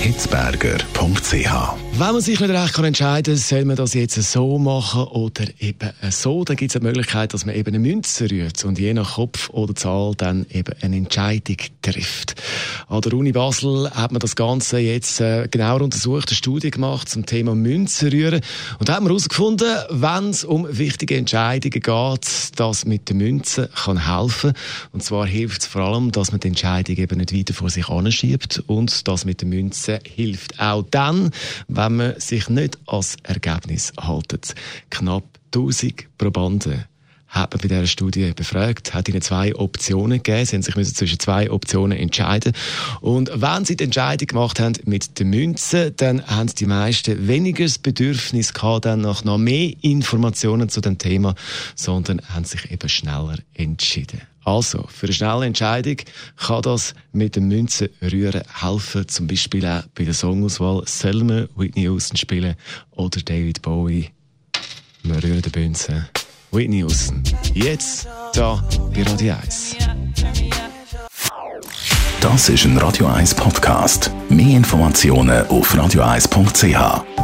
Hitzberger.ch wenn man sich nicht recht entscheiden kann, soll man das jetzt so machen oder eben so, dann gibt es eine Möglichkeit, dass man eben eine Münze rührt und je nach Kopf oder Zahl dann eben eine Entscheidung trifft. An der Uni Basel hat man das Ganze jetzt äh, genauer untersucht, eine Studie gemacht zum Thema Münze rühren. Und hat man herausgefunden, wenn es um wichtige Entscheidungen geht, dass mit der Münze kann helfen und zwar hilft es vor allem, dass man die Entscheidung eben nicht weiter vor sich anschiebt und das mit der Münze hilft auch dann, wenn wenn man sich nicht als Ergebnis haltet. Knapp 1000 Probanden hat man bei dieser Studie befragt, hat ihnen zwei Optionen gegeben. Sie haben sich müssen zwischen zwei Optionen entscheiden. Und wenn sie die Entscheidung gemacht haben mit der Münze, dann haben die meisten weniger das Bedürfnis gehabt, dann nach noch mehr Informationen zu dem Thema, sondern haben sich eben schneller entschieden. Also, für eine schnelle Entscheidung kann das mit dem Münzen rühren helfen, zum Beispiel auch bei der Songauswahl Selma, Whitney Houston spielen oder David Bowie. Wir rühren die Münzen. Whitney Houston. Jetzt, da, bei Radio 1. Das ist ein Radio 1 Podcast. Mehr Informationen auf radio1.ch.